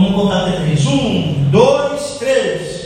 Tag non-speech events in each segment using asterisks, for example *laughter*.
Vamos contar até três. Um, dois, três.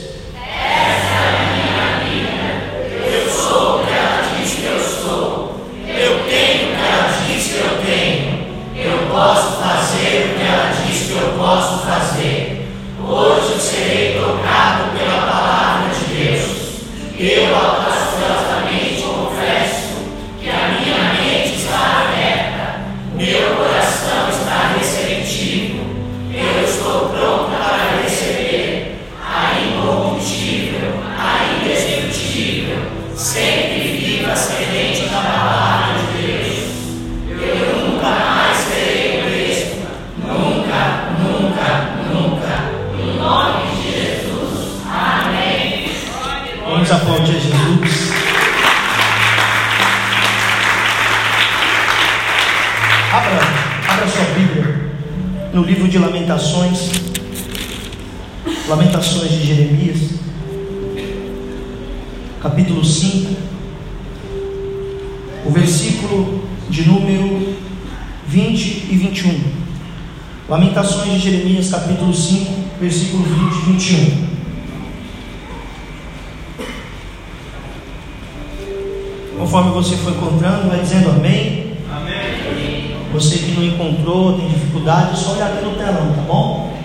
Você for encontrando, vai dizendo amém. Amém. Você que não encontrou, tem dificuldade, é só olhar aqui no telão, tá bom?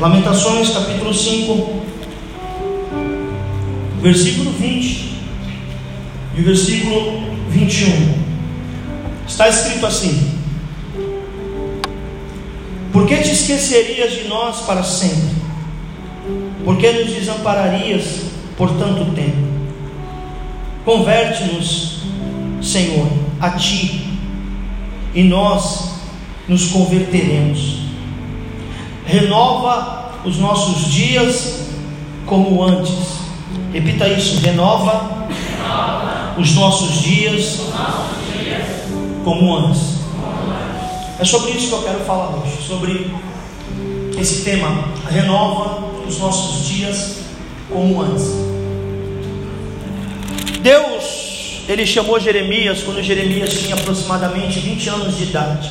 Lamentações, capítulo 5, versículo 20 e versículo 21. Está escrito assim: Por que te esquecerias de nós para sempre? Por que nos desampararias por tanto tempo? Converte-nos, Senhor, a Ti, e nós nos converteremos. Renova os nossos dias como antes. Repita isso: renova, os nossos dias, como antes. É sobre isso que eu quero falar hoje, sobre esse tema: renova os nossos dias como antes. Deus, ele chamou Jeremias quando Jeremias tinha aproximadamente 20 anos de idade.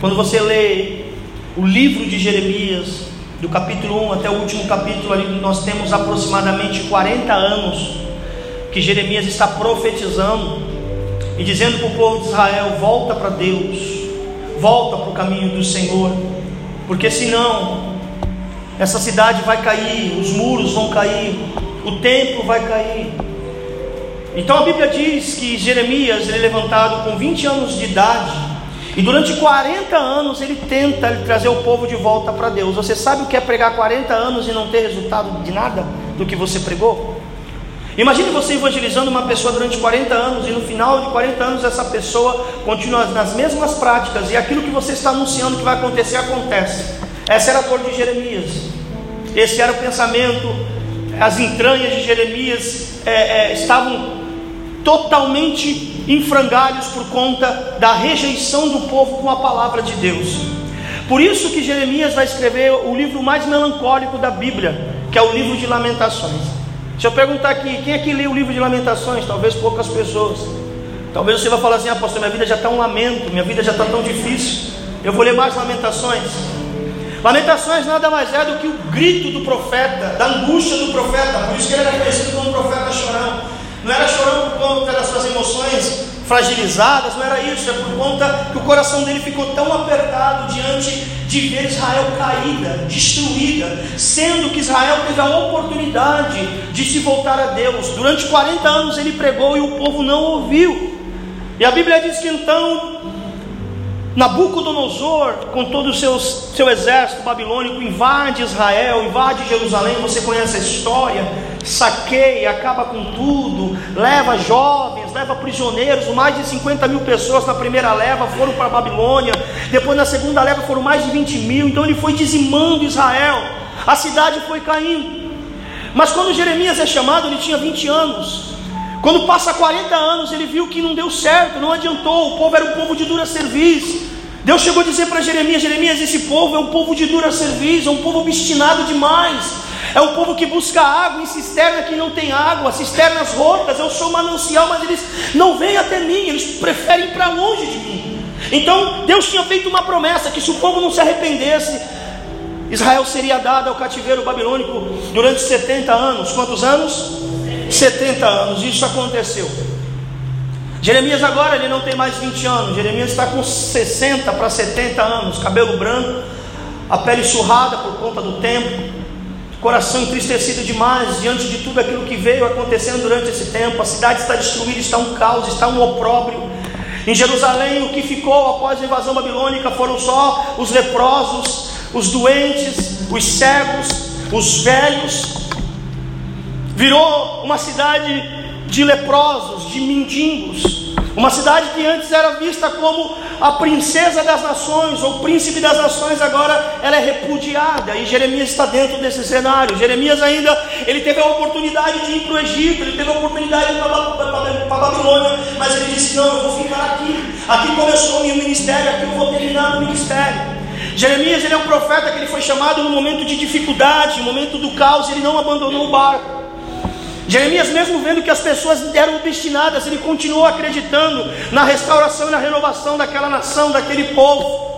Quando você lê o livro de Jeremias, do capítulo 1 até o último capítulo, ali nós temos aproximadamente 40 anos que Jeremias está profetizando e dizendo para o povo de Israel: volta para Deus, volta para o caminho do Senhor, porque senão essa cidade vai cair, os muros vão cair, o templo vai cair. Então a Bíblia diz que Jeremias ele é levantado com 20 anos de idade e durante 40 anos ele tenta trazer o povo de volta para Deus. Você sabe o que é pregar 40 anos e não ter resultado de nada do que você pregou? Imagine você evangelizando uma pessoa durante 40 anos e no final de 40 anos essa pessoa continua nas mesmas práticas e aquilo que você está anunciando que vai acontecer acontece. Essa era a cor de Jeremias. Esse era o pensamento. As entranhas de Jeremias é, é, estavam totalmente em frangalhos por conta da rejeição do povo com a palavra de Deus. Por isso que Jeremias vai escrever o livro mais melancólico da Bíblia, que é o livro de Lamentações. Deixa eu perguntar aqui, quem aqui lê o livro de Lamentações? Talvez poucas pessoas. Talvez você vai falar assim, apóstolo, minha vida já está um lamento, minha vida já está tão difícil. Eu vou ler mais Lamentações. Lamentações nada mais é do que o grito do profeta, da angústia do profeta, por isso que ele era conhecido como profeta chorão. Não era chorão por conta das suas emoções fragilizadas, não era isso, é por conta que o coração dele ficou tão apertado diante de ver Israel caída, destruída, sendo que Israel teve a oportunidade de se voltar a Deus. Durante 40 anos ele pregou e o povo não ouviu. E a Bíblia diz que então Nabucodonosor, com todo o seu, seu exército babilônico, invade Israel, invade Jerusalém, você conhece a história, saqueia, acaba com tudo, leva jovens, leva prisioneiros, mais de 50 mil pessoas na primeira leva foram para a Babilônia, depois na segunda leva foram mais de 20 mil, então ele foi dizimando Israel, a cidade foi caindo. Mas quando Jeremias é chamado, ele tinha 20 anos. Quando passa 40 anos, ele viu que não deu certo, não adiantou, o povo era um povo de dura serviço. Deus chegou a dizer para Jeremias: Jeremias, esse povo é um povo de dura serviço, é um povo obstinado demais. É um povo que busca água em cisterna que não tem água, cisternas rotas. Eu sou manancial, mas eles não vêm até mim, eles preferem ir para longe de mim. Então Deus tinha feito uma promessa que se o povo não se arrependesse, Israel seria dado ao cativeiro babilônico durante 70 anos. Quantos anos? 70 anos. Isso aconteceu. Jeremias agora ele não tem mais 20 anos. Jeremias está com 60 para 70 anos, cabelo branco, a pele surrada por conta do tempo, coração entristecido demais diante de tudo aquilo que veio acontecendo durante esse tempo. A cidade está destruída, está um caos, está um opróbrio. Em Jerusalém, o que ficou após a invasão babilônica foram só os leprosos, os doentes, os cegos, os velhos. Virou uma cidade de leprosos, de mendigos. Uma cidade que antes era vista como a princesa das nações, ou príncipe das nações, agora ela é repudiada. E Jeremias está dentro desse cenário. Jeremias ainda, ele teve a oportunidade de ir para o Egito, ele teve a oportunidade de ir para a Babilônia, mas ele disse: Não, eu vou ficar aqui. Aqui começou o meu ministério, aqui eu vou terminar o ministério. Jeremias ele é um profeta que ele foi chamado no momento de dificuldade, no momento do caos, ele não abandonou o barco. Jeremias, mesmo vendo que as pessoas eram obstinadas, ele continuou acreditando na restauração e na renovação daquela nação, daquele povo.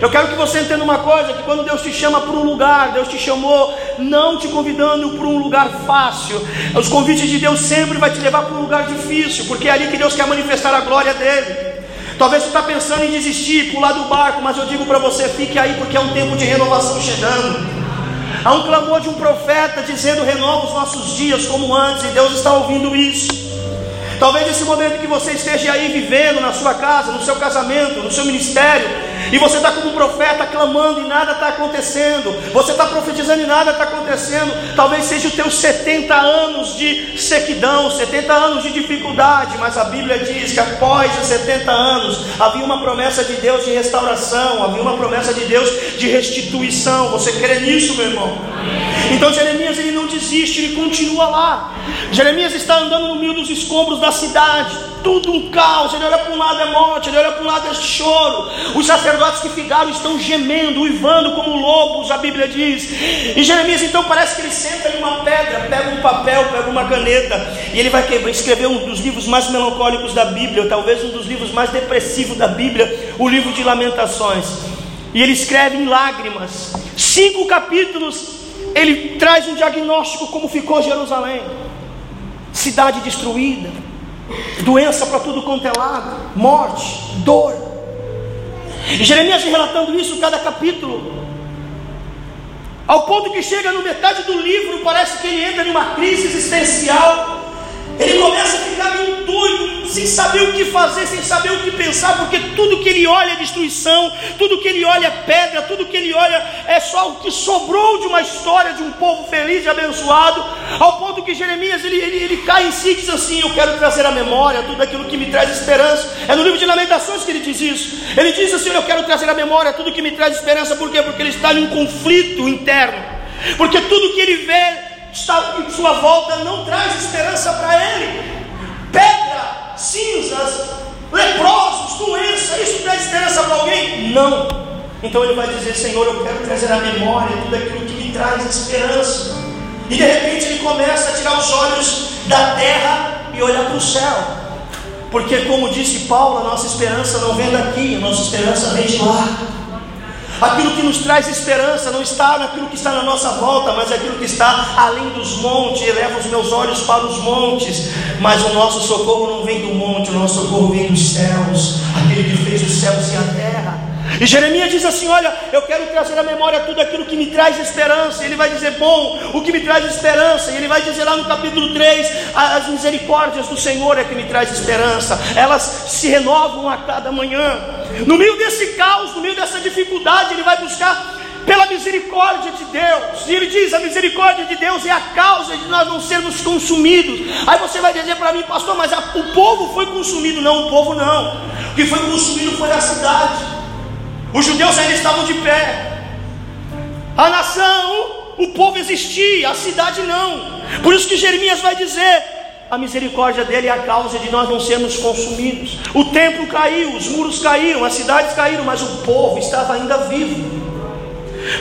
Eu quero que você entenda uma coisa: que quando Deus te chama para um lugar, Deus te chamou não te convidando para um lugar fácil. Os convites de Deus sempre vai te levar para um lugar difícil, porque é ali que Deus quer manifestar a glória dele. Talvez você está pensando em desistir, pular do barco, mas eu digo para você: fique aí, porque é um tempo de renovação chegando. Há um clamor de um profeta dizendo: renova os nossos dias como antes, e Deus está ouvindo isso. Talvez esse momento que você esteja aí vivendo na sua casa, no seu casamento, no seu ministério, e você está como um profeta clamando e nada está acontecendo, você está profetizando e nada está acontecendo, talvez seja os teus 70 anos de sequidão, 70 anos de dificuldade, mas a Bíblia diz que após os 70 anos havia uma promessa de Deus de restauração, havia uma promessa de Deus de restituição. Você crê nisso, meu irmão? Então Jeremias ele não desiste, ele continua lá. Jeremias está andando no meio dos escombros da cidade, tudo um caos. Ele olha para um lado é morte, ele olha para um lado é choro. Os sacerdotes que ficaram estão gemendo, uivando como lobos, a Bíblia diz. E Jeremias então parece que ele senta em uma pedra, pega um papel, pega uma caneta, e ele vai escrever um dos livros mais melancólicos da Bíblia, talvez um dos livros mais depressivos da Bíblia, o livro de Lamentações. E ele escreve em lágrimas, cinco capítulos. Ele traz um diagnóstico como ficou Jerusalém cidade destruída, doença para tudo quanto é lado, morte, dor. E Jeremias relatando isso cada capítulo, ao ponto que chega no metade do livro, parece que ele entra em uma crise existencial. Ele começa a ficar meio doido, sem saber o que fazer, sem saber o que pensar, porque tudo que ele olha é destruição, tudo que ele olha é pedra, tudo que ele olha é só o que sobrou de uma história de um povo feliz e abençoado, ao ponto que Jeremias ele, ele, ele cai em si e diz assim: Eu quero trazer à memória tudo aquilo que me traz esperança. É no livro de Lamentações que ele diz isso. Ele diz assim: Eu quero trazer à memória tudo que me traz esperança, por quê? Porque ele está em um conflito interno, porque tudo que ele vê sua volta não traz esperança para ele. Pedra, cinzas, leprosos, doença, isso traz esperança para alguém? Não. Então ele vai dizer: Senhor, eu quero trazer à memória tudo aquilo que me traz esperança. E de repente ele começa a tirar os olhos da terra e olhar para o céu. Porque, como disse Paulo, a nossa esperança não vem daqui, a nossa esperança vem de lá. Aquilo que nos traz esperança não está naquilo que está na nossa volta, mas aquilo que está além dos montes. Eleva os meus olhos para os montes, mas o nosso socorro não vem do monte, o nosso socorro vem dos céus, aquele que fez os céus e a terra. E Jeremias diz assim: Olha, eu quero trazer à memória tudo aquilo que me traz esperança. Ele vai dizer: Bom, o que me traz esperança. E ele vai dizer lá no capítulo 3: As misericórdias do Senhor é que me traz esperança. Elas se renovam a cada manhã. No meio desse caos, no meio dessa dificuldade, ele vai buscar pela misericórdia de Deus. E ele diz: a misericórdia de Deus é a causa de nós não sermos consumidos. Aí você vai dizer para mim, pastor, mas a, o povo foi consumido. Não, o povo não. O que foi consumido foi a cidade. Os judeus ainda estavam de pé. A nação, o povo existia, a cidade não. Por isso que Jeremias vai dizer: a misericórdia dele é a causa de nós não sermos consumidos. O templo caiu, os muros caíram, as cidades caíram, mas o povo estava ainda vivo.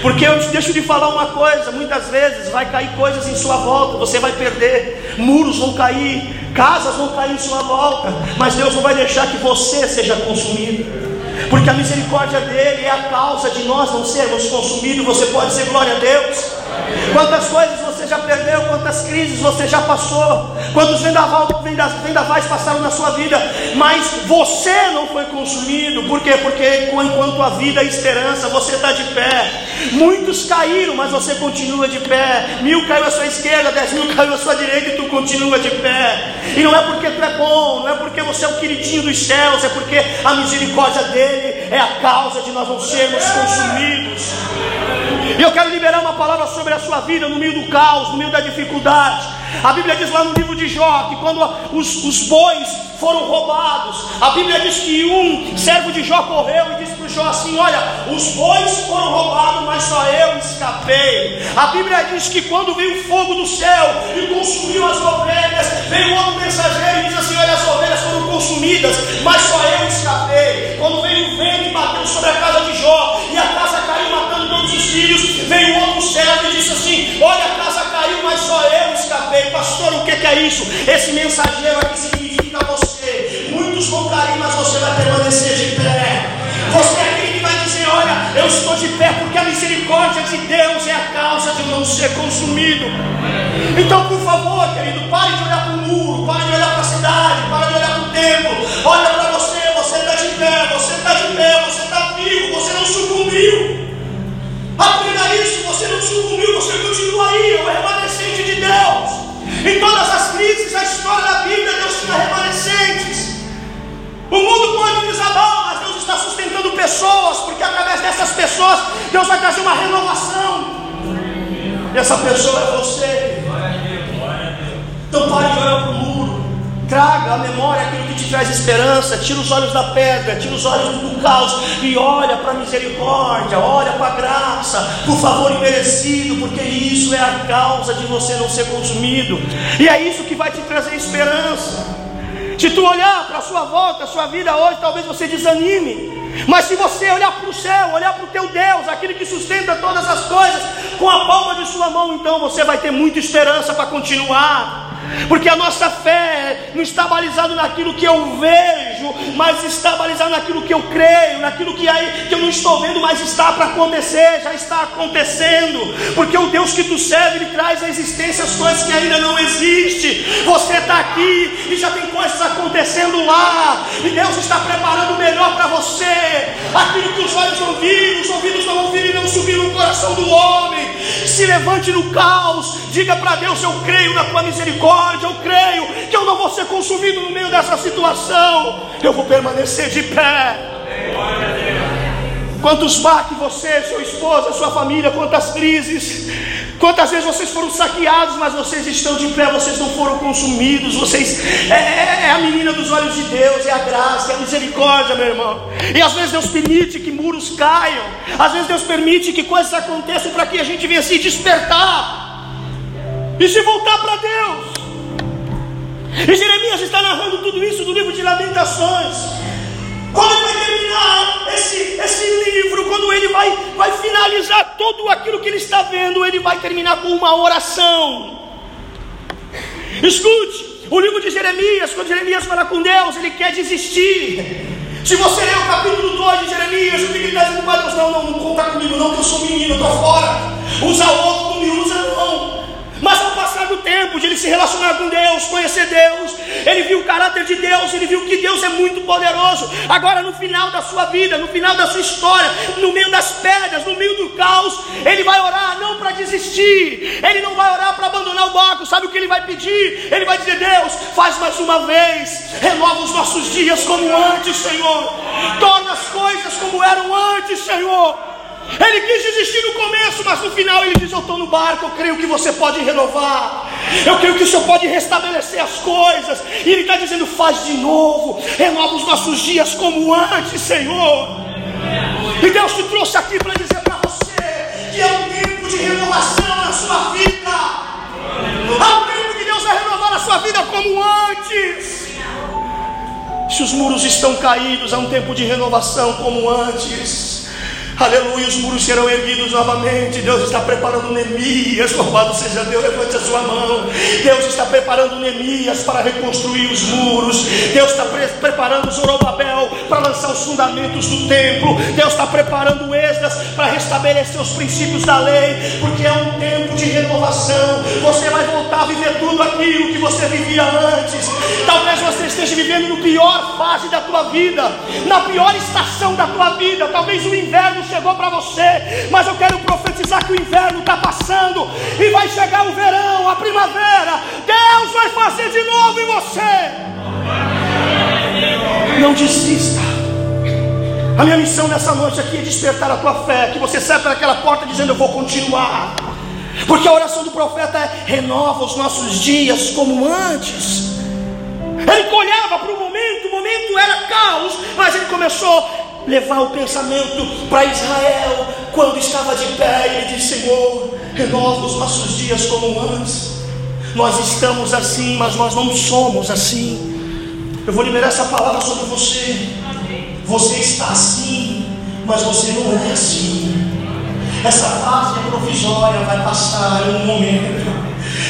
Porque eu deixo de falar uma coisa: muitas vezes vai cair coisas em sua volta, você vai perder, muros vão cair, casas vão cair em sua volta, mas Deus não vai deixar que você seja consumido. Porque a misericórdia dele é a causa de nós não sermos consumidos. Você pode dizer glória a Deus. Quantas coisas você já perdeu, quantas crises você já passou, quantos vendavais passaram na sua vida, mas você não foi consumido, por quê? Porque enquanto a vida é esperança, você está de pé. Muitos caíram, mas você continua de pé. Mil caiu à sua esquerda, dez mil caiu à sua direita e tu continua de pé. E não é porque tu é bom, não é porque você é o queridinho dos céus, é porque a misericórdia dele é a causa de nós não sermos consumidos. E eu quero liberar uma palavra sobre a sua vida no meio do caos, no meio da dificuldade. A Bíblia diz lá no livro de Jó que quando os, os bois foram roubados, a Bíblia diz que um servo de Jó correu e disse para o Jó assim: Olha, os bois foram roubados, mas só eu escapei. A Bíblia diz que quando veio o fogo do céu e consumiu as ovelhas, veio outro mensageiro e diz assim: Olha, as ovelhas foram consumidas, mas só eu escapei. Quando veio o vento e bateu sobre a casa de Jó e a casa os filhos, veio outro servo e disse assim: Olha, a casa caiu, mas só eu escapei. Pastor, o que é isso? Esse mensageiro aqui significa você. Muitos vão cair, mas você vai permanecer de pé. Você é aquele que vai dizer: Olha, eu estou de pé porque a misericórdia de Deus é a causa de eu não ser consumido. Então, por favor, querido, pare de olhar para o muro, pare história da Bíblia, Deus tinha remanescentes. O mundo pode desabar, mas Deus está sustentando pessoas, porque através dessas pessoas, Deus vai trazer uma renovação. E essa pessoa é você. Então pare de olhar para o muro. Traga à memória aquilo que te traz esperança. Tira os olhos da pedra, tira os olhos do caos e olha para a misericórdia, olha para a graça, por favor imerecido, porque isso é a causa de você não ser consumido. E é isso que vai te trazer esperança. Se tu olhar para a sua volta, a sua vida hoje, talvez você desanime. Mas se você olhar para o céu, olhar para o teu Deus, aquele que sustenta todas as coisas, com a palma de sua mão, então você vai ter muita esperança para continuar. Porque a nossa fé não está balizada naquilo que eu vejo, mas está balizada naquilo que eu creio, naquilo que, aí, que eu não estou vendo, mas está para acontecer, já está acontecendo. Porque o Deus que tu serve, Ele traz à existência as coisas que ainda não existem. Você está aqui e já tem coisas acontecendo lá, e Deus está preparando o melhor para você. Aquilo que os olhos ouviram, os ouvidos não ouviram e não subiram no coração do homem. Se levante no caos, diga para Deus: Eu creio na tua misericórdia, eu creio que eu não vou ser consumido no meio dessa situação, eu vou permanecer de pé. Quantos baques você, sua esposa, sua família, quantas crises, quantas vezes vocês foram saqueados, mas vocês estão de pé, vocês não foram consumidos, vocês é, é, é a menina dos olhos de Deus, é a graça, é a misericórdia, meu irmão. E às vezes Deus permite que muros caiam, às vezes Deus permite que coisas aconteçam para que a gente venha se despertar e se voltar para Deus. E Jeremias está narrando tudo isso no livro de Lamentações. Quando ele vai terminar esse, esse livro, quando ele vai, vai finalizar tudo aquilo que ele está vendo, ele vai terminar com uma oração. Escute, o livro de Jeremias, quando Jeremias fala com Deus, ele quer desistir. Se você ler o capítulo 2 de Jeremias, o que ele está dizendo para Deus? Não, não, não conta comigo, não, que eu sou menino, eu estou fora. Usa outro, não me usa, não. Mas do tempo de ele se relacionar com Deus, conhecer Deus, ele viu o caráter de Deus, ele viu que Deus é muito poderoso. Agora, no final da sua vida, no final da sua história, no meio das pedras, no meio do caos, ele vai orar não para desistir, ele não vai orar para abandonar o barco. Sabe o que ele vai pedir? Ele vai dizer: Deus, faz mais uma vez, renova os nossos dias como antes, Senhor, torna as coisas como eram antes, Senhor. Ele quis desistir no começo, mas no final ele diz: Eu estou no barco, eu creio que você pode renovar, eu creio que o Senhor pode restabelecer as coisas. E ele está dizendo: Faz de novo, renova os nossos dias como antes, Senhor. E Deus te trouxe aqui para dizer para você que é um tempo de renovação na sua vida. Há um tempo que Deus vai renovar a sua vida como antes. Se os muros estão caídos, há um tempo de renovação como antes. Aleluia, os muros serão erguidos novamente. Deus está preparando Neemias. Louvado seja Deus, levante a sua mão. Deus está preparando Neemias para reconstruir os muros. Deus está pre preparando Zorobabel para lançar os fundamentos do templo. Deus está preparando Esdras para restabelecer os princípios da lei, porque é um tempo de renovação. Você vai voltar a viver tudo aquilo que você vivia antes. Talvez você esteja vivendo no pior fase da tua vida, na pior estação da tua vida. Talvez o inverno chegou para você, mas eu quero profetizar que o inverno está passando e vai chegar o verão, a primavera. Deus vai fazer de novo em você. Não desista. A minha missão nessa noite aqui é despertar a tua fé, que você saia aquela porta dizendo eu vou continuar. Porque a oração do profeta é renova os nossos dias como antes. Ele olhava para o momento, o momento era caos, mas ele começou levar o pensamento para Israel quando estava de pé. E ele disse: Senhor, renova os nossos dias como antes. Nós estamos assim, mas nós não somos assim. Eu vou liberar essa palavra sobre você. Você está assim, mas você não é assim. Essa fase provisória, vai passar em um momento.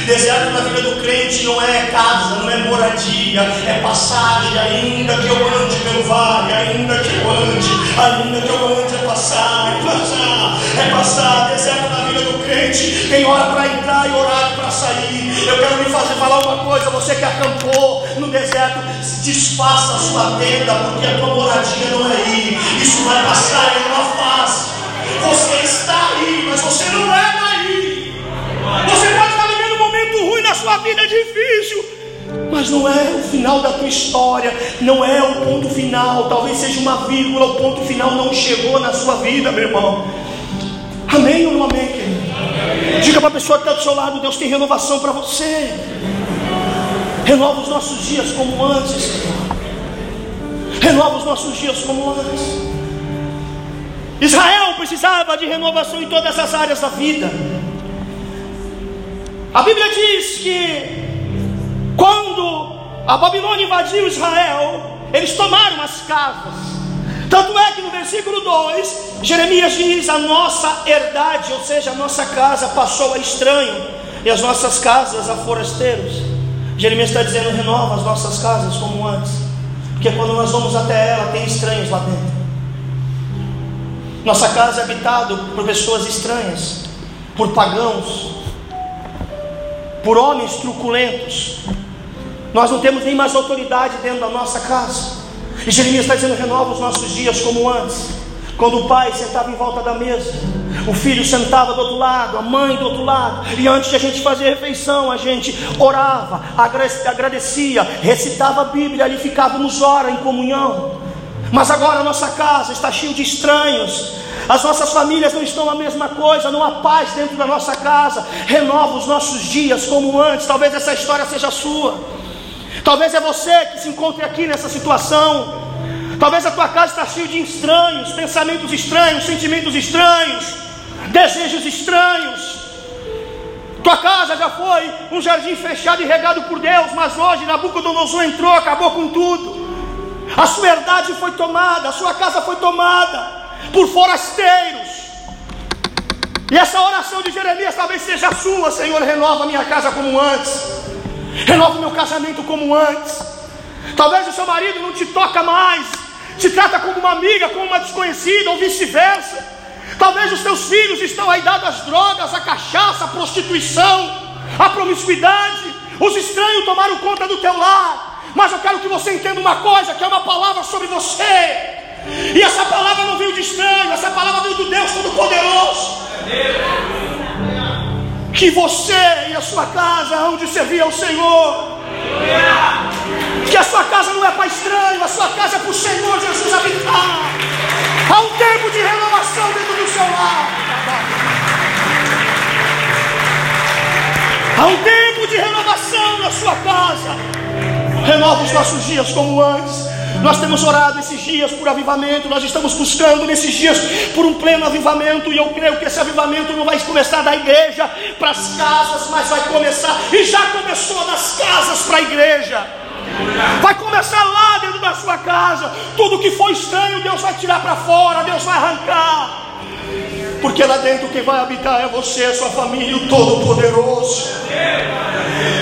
Deserto na vida do crente não é casa, não é moradia, é passagem, ainda que eu ande pelo vale, ainda que eu ande, ainda que eu ande, é passar, é passar, é passar. Deserto na vida do crente, tem hora para entrar e horário para sair. Eu quero lhe fazer falar uma coisa, você que acampou no deserto, desfaça a sua tenda, porque a tua moradia não é aí. Isso vai passar em uma fase. Você está aí, mas você não é sua vida é difícil, mas não é o final da tua história, não é o ponto final, talvez seja uma vírgula, o ponto final não chegou na sua vida, meu irmão. Amém ou não amém, querido? Diga para a pessoa que está do seu lado: Deus tem renovação para você. Renova os nossos dias como antes, Senhor. Renova os nossos dias como antes. Israel precisava de renovação em todas as áreas da vida. A Bíblia diz que quando a Babilônia invadiu Israel, eles tomaram as casas. Tanto é que no versículo 2, Jeremias diz: A nossa herdade, ou seja, a nossa casa, passou a estranho, e as nossas casas a forasteiros. Jeremias está dizendo: renova as nossas casas como antes, porque quando nós vamos até ela, tem estranhos lá dentro. Nossa casa é habitada por pessoas estranhas, por pagãos, por homens truculentos. Nós não temos nem mais autoridade dentro da nossa casa. E Jeremias está dizendo: renova os nossos dias como antes. Quando o pai sentava em volta da mesa, o filho sentava do outro lado, a mãe do outro lado, e antes de a gente fazer a refeição, a gente orava, agradecia, recitava a Bíblia, ali ficávamos hora em comunhão. Mas agora a nossa casa está cheia de estranhos, as nossas famílias não estão a mesma coisa, não há paz dentro da nossa casa. Renova os nossos dias como antes. Talvez essa história seja sua. Talvez é você que se encontre aqui nessa situação. Talvez a tua casa está cheia de estranhos, pensamentos estranhos, sentimentos estranhos, desejos estranhos. Tua casa já foi um jardim fechado e regado por Deus, mas hoje Nabucodonosor entrou, acabou com tudo. A sua herdade foi tomada, a sua casa foi tomada por forasteiros. E essa oração de Jeremias talvez seja sua, Senhor, renova minha casa como antes, renova meu casamento como antes. Talvez o seu marido não te toca mais, te trata como uma amiga, como uma desconhecida, ou vice-versa. Talvez os teus filhos estão aí dados às drogas, à cachaça, à prostituição, à promiscuidade. Os estranhos tomaram conta do teu lar. Mas eu quero que você entenda uma coisa: que é uma palavra sobre você. E essa palavra não veio de estranho, essa palavra veio do Deus Todo-Poderoso. Que você e a sua casa hão de servir ao Senhor. Que a sua casa não é para estranho, a sua casa é para o Senhor Jesus habitar. Há um tempo de renovação dentro do seu lar. Há um tempo de renovação na sua casa. Renova os nossos dias como antes. Nós temos orado esses dias por avivamento, nós estamos buscando nesses dias por um pleno avivamento, e eu creio que esse avivamento não vai começar da igreja para as casas, mas vai começar, e já começou das casas para a igreja. Vai começar lá dentro da sua casa. Tudo que foi estranho, Deus vai tirar para fora, Deus vai arrancar. Porque lá dentro quem vai habitar é você, a sua família, o Todo-Poderoso.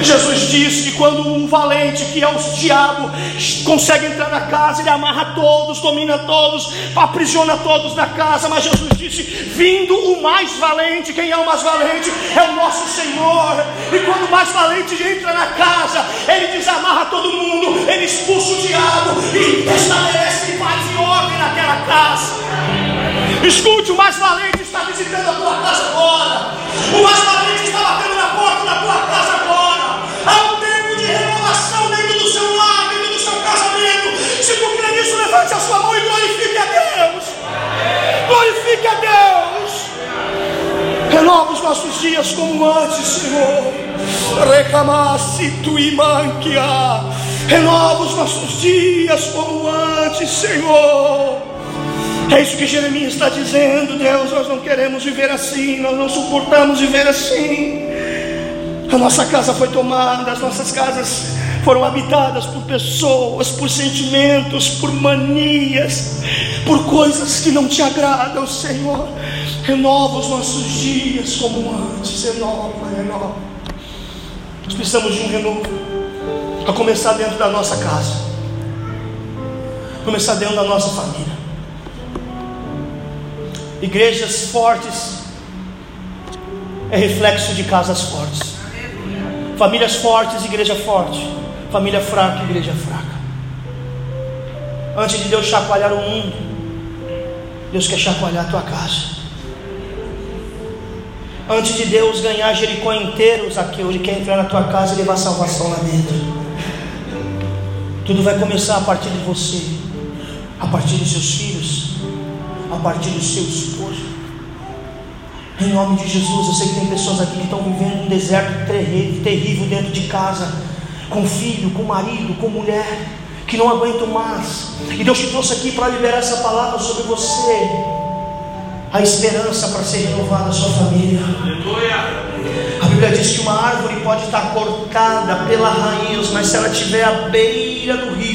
Jesus disse que quando um valente, que é o diabo, consegue entrar na casa, ele amarra todos, domina todos, aprisiona todos na casa. Mas Jesus disse: vindo o mais valente, quem é o mais valente? É o nosso Senhor. E quando o mais valente entra na casa, ele desamarra todo mundo, ele expulsa o diabo e estabelece paz e ordem naquela casa. Escute, o mais valente está visitando a tua casa agora. O mais valente está batendo na porta da tua casa agora. Há um tempo de renovação dentro do seu lar, dentro do seu casamento. Se tu crê nisso, levante a sua mão e glorifique a Deus. Glorifique a Deus. Renova os nossos dias como antes, Senhor. Recamasse tu manquia. Renova os nossos dias como antes, Senhor. É isso que Jeremias está dizendo, Deus. Nós não queremos viver assim, nós não suportamos viver assim. A nossa casa foi tomada, as nossas casas foram habitadas por pessoas, por sentimentos, por manias, por coisas que não te agradam, Senhor. Renova os nossos dias como antes, renova, renova. Nós precisamos de um renovo, a começar dentro da nossa casa, começar dentro da nossa família. Igrejas fortes é reflexo de casas fortes. Famílias fortes, igreja forte. Família fraca, igreja fraca. Antes de Deus chacoalhar o mundo, Deus quer chacoalhar a tua casa. Antes de Deus ganhar Jericó inteiro, Zaqueu, Ele quer entrar na tua casa e levar salvação lá dentro. Tudo vai começar a partir de você, a partir dos seus filhos, a partir do seu esposo. Em nome de Jesus, eu sei que tem pessoas aqui que estão vivendo um deserto terrível dentro de casa, com filho, com marido, com mulher, que não aguentam mais. E Deus te trouxe aqui para liberar essa palavra sobre você. A esperança para ser renovada a sua família. A Bíblia diz que uma árvore pode estar cortada pela raiz, mas se ela estiver à beira do rio,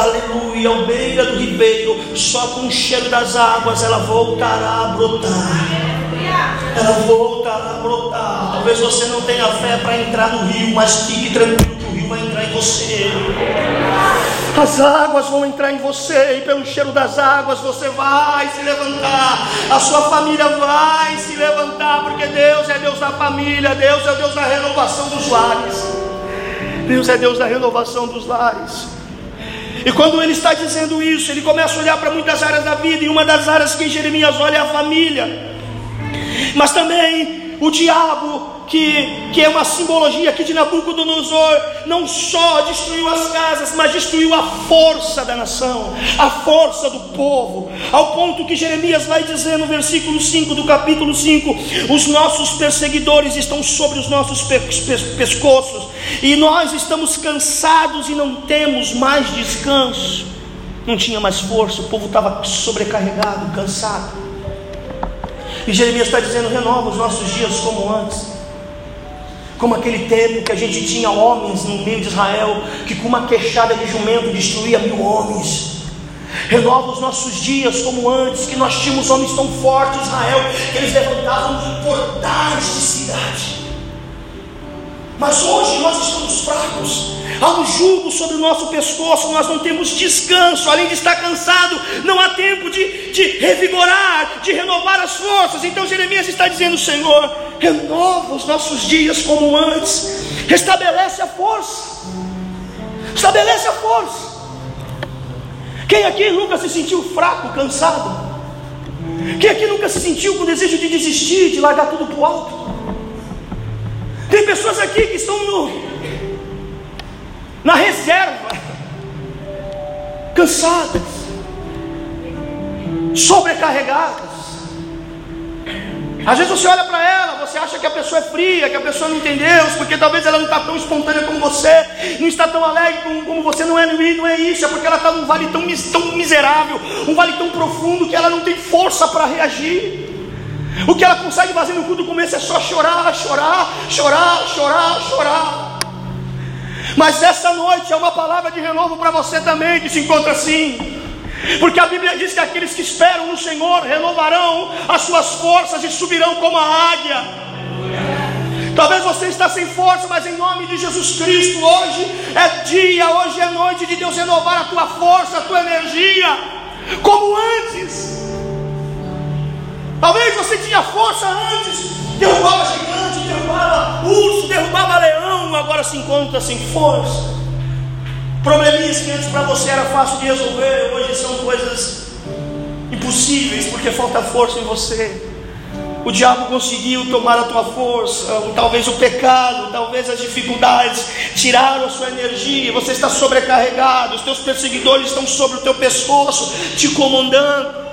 aleluia, à beira do ribeiro, só com o cheiro das águas ela voltará a brotar. Ela voltará a brotar. Talvez você não tenha fé para entrar no rio, mas fique tranquilo que o rio vai entrar em você. As águas vão entrar em você, e pelo cheiro das águas você vai se levantar, a sua família vai se levantar, porque Deus é Deus da família, Deus é Deus da renovação dos lares. Deus é Deus da renovação dos lares. E quando ele está dizendo isso, ele começa a olhar para muitas áreas da vida, e uma das áreas que Jeremias olha é a família. Mas também o diabo, que, que é uma simbologia aqui de Nabucodonosor, não só destruiu as casas, mas destruiu a força da nação, a força do povo, ao ponto que Jeremias vai dizer no versículo 5 do capítulo 5: os nossos perseguidores estão sobre os nossos pescoços, e nós estamos cansados e não temos mais descanso. Não tinha mais força, o povo estava sobrecarregado, cansado. E Jeremias está dizendo: renova os nossos dias como antes. Como aquele tempo que a gente tinha homens no meio de Israel, que com uma queixada de jumento destruía mil homens. Renova os nossos dias como antes, que nós tínhamos homens tão fortes em Israel, que eles levantavam portais de cidade. Mas hoje nós estamos fracos. Há um jugo sobre o nosso pescoço, nós não temos descanso, além de estar cansado, não há tempo de, de revigorar, de renovar as forças. Então Jeremias está dizendo: Senhor, renova os nossos dias como antes, restabelece a força, estabelece a força. Quem aqui nunca se sentiu fraco, cansado? Quem aqui nunca se sentiu com desejo de desistir, de largar tudo para o alto? Tem pessoas aqui que estão no, na reserva, cansadas, sobrecarregadas. Às vezes você olha para ela, você acha que a pessoa é fria, que a pessoa não tem Deus, porque talvez ela não está tão espontânea como você, não está tão alegre como, como você, não é, não é isso, é porque ela está num vale tão, tão miserável, um vale tão profundo que ela não tem força para reagir. O que ela consegue fazer no culto começo é só chorar, chorar, chorar, chorar, chorar. Mas essa noite é uma palavra de renovo para você também que se encontra assim. Porque a Bíblia diz que aqueles que esperam no Senhor renovarão as suas forças e subirão como a águia. Talvez você está sem força, mas em nome de Jesus Cristo, hoje é dia, hoje é noite de Deus renovar a tua força, a tua energia, como antes. Talvez você tinha força antes, derrubava gigante, derrubava urso, derrubava leão, agora se encontra sem força. Probleminhas que antes para você era fácil de resolver, hoje são coisas impossíveis porque falta força em você. O diabo conseguiu tomar a tua força, talvez o pecado, talvez as dificuldades tiraram a sua energia, você está sobrecarregado, os teus perseguidores estão sobre o teu pescoço, te comandando.